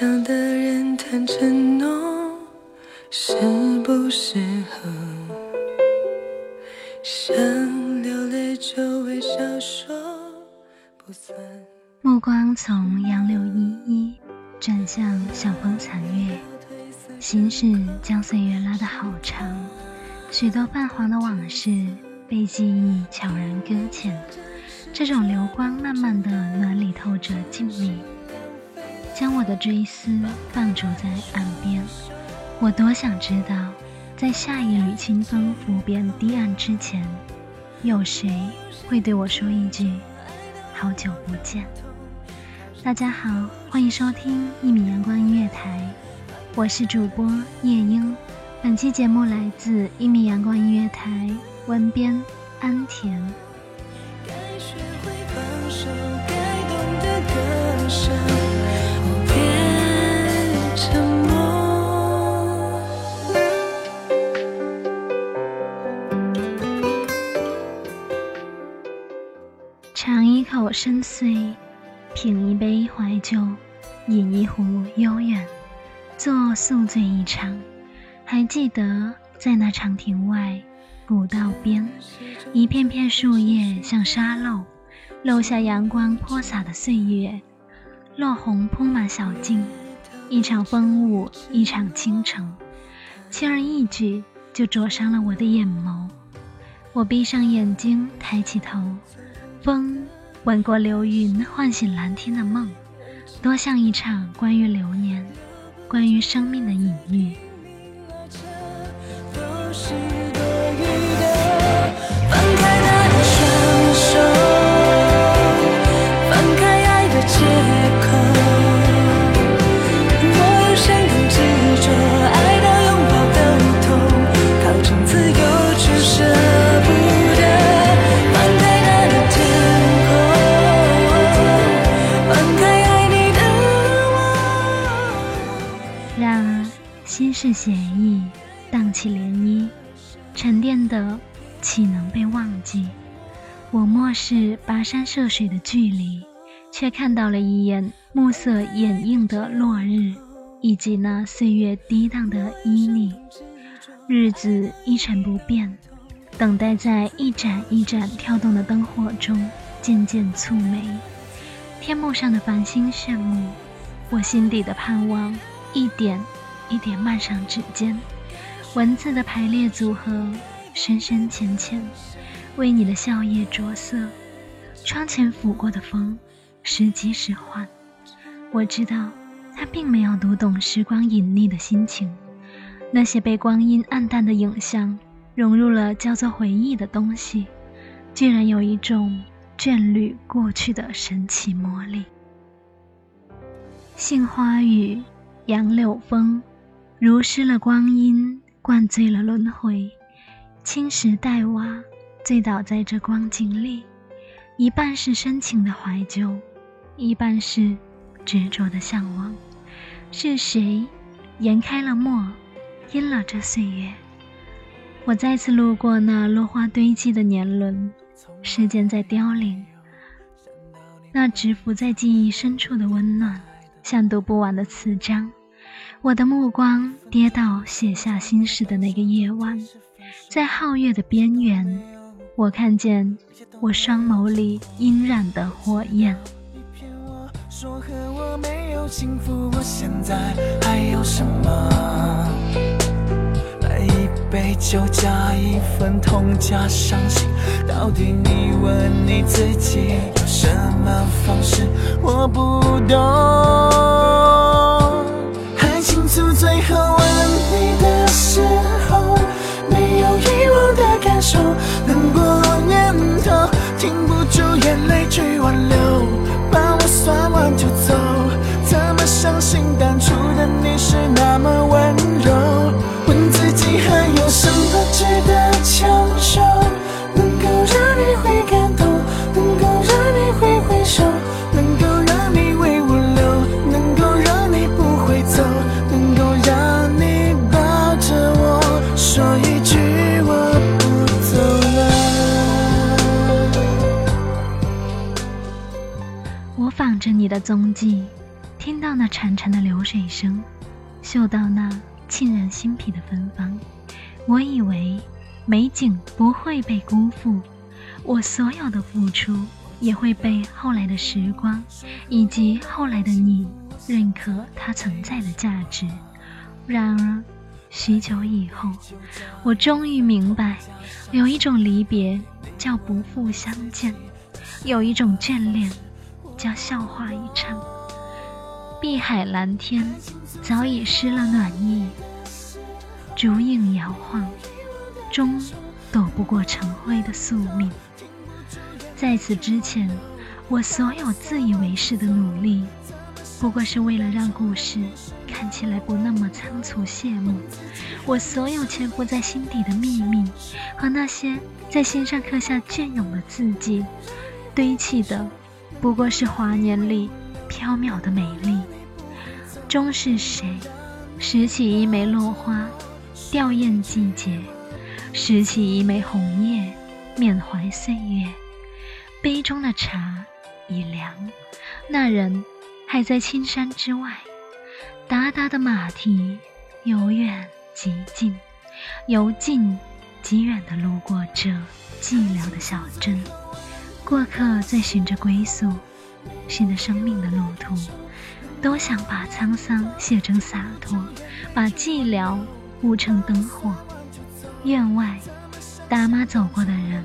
想的人谈承诺，适不适合？想流泪就微笑说，不算。目光从杨柳依依转向晓风残月，心事将岁月拉得好长，许多泛黄的往事被记忆悄然搁浅。这种流光慢慢的暖里透着静谧，将我的追思放逐在岸边。我多想知道，在下一缕清风拂遍堤岸之前，有谁会对我说一句“好久不见”。大家好，欢迎收听一米阳光音乐台，我是主播夜莺。本期节目来自一米阳光音乐台，文编安田。该学会放手，该懂得割舍，尝一口深邃，品一杯怀旧，饮一壶悠远，做宿醉一场。还记得在那长亭外，古道边，一片片树叶像沙漏，漏下阳光泼洒的岁月，落红铺满小径，一场风雾，一场倾城，轻而易举就灼伤了我的眼眸。我闭上眼睛，抬起头。风吻过流云，唤醒蓝天的梦，多像一场关于流年、关于生命的隐喻。都是多余写意，荡起涟漪，沉淀的岂能被忘记？我漠视跋山涉水的距离，却看到了一眼暮色掩映的落日，以及那岁月涤荡的旖旎。日子一成不变，等待在一盏一盏跳动的灯火中渐渐蹙眉。天幕上的繁星炫目，我心底的盼望一点一点漫上指尖，文字的排列组合深深浅浅，为你的笑靥着色。窗前拂过的风，时急时缓。我知道，他并没有读懂时光隐匿的心情。那些被光阴暗淡的影像，融入了叫做回忆的东西，居然有一种眷侣过去的神奇魔力。杏花雨，杨柳风，如诗了光阴，灌醉了轮回。青石黛瓦醉倒在这光景里，一半是深情的怀旧，一半是执着的向往。是谁研开了墨，印了这岁月？我再次路过那落花堆积的年轮，时间在凋零。那蛰伏在记忆深处的温暖，像读不完的词章。我的目光跌到写下心事的那个夜晚，在皓月的边缘，我看见我双眸里阴染的火焰。说和我没有幸福，我现在还有什么？来一杯酒，加一份痛，加伤心。到底你问你自己，有什么方式？我不懂。从最后吻你的时候，没有遗忘的感受，难过念头，停不住眼泪去挽留，把我算完就走。怎么相信当初的你是那么温柔的踪迹，听到那潺潺的流水声，嗅到那沁人心脾的芬芳。我以为美景不会被辜负，我所有的付出也会被后来的时光以及后来的你认可它存在的价值。然而，许久以后，我终于明白，有一种离别叫不复相见，有一种眷恋叫笑话一场。碧海蓝天早已失了暖意，烛影摇晃，终躲不过成灰的宿命。在此之前，我所有自以为是的努力，不过是为了让故事看起来不那么仓促谢幕。我所有潜伏在心底的秘密，和那些在心上刻下隽永的字迹，堆砌的不过是华年里缥缈的美丽。终是谁拾起一枚落花，吊唁季节；拾起一枚红叶，缅怀岁月。杯中的茶已凉，那人还在青山之外。达达的马蹄由远及近，由近及远地路过这寂寥的小镇。过客在寻着归宿，寻着生命的路途。都想把沧桑写成洒脱，把寂寥悟成灯火。院外，大妈走过的人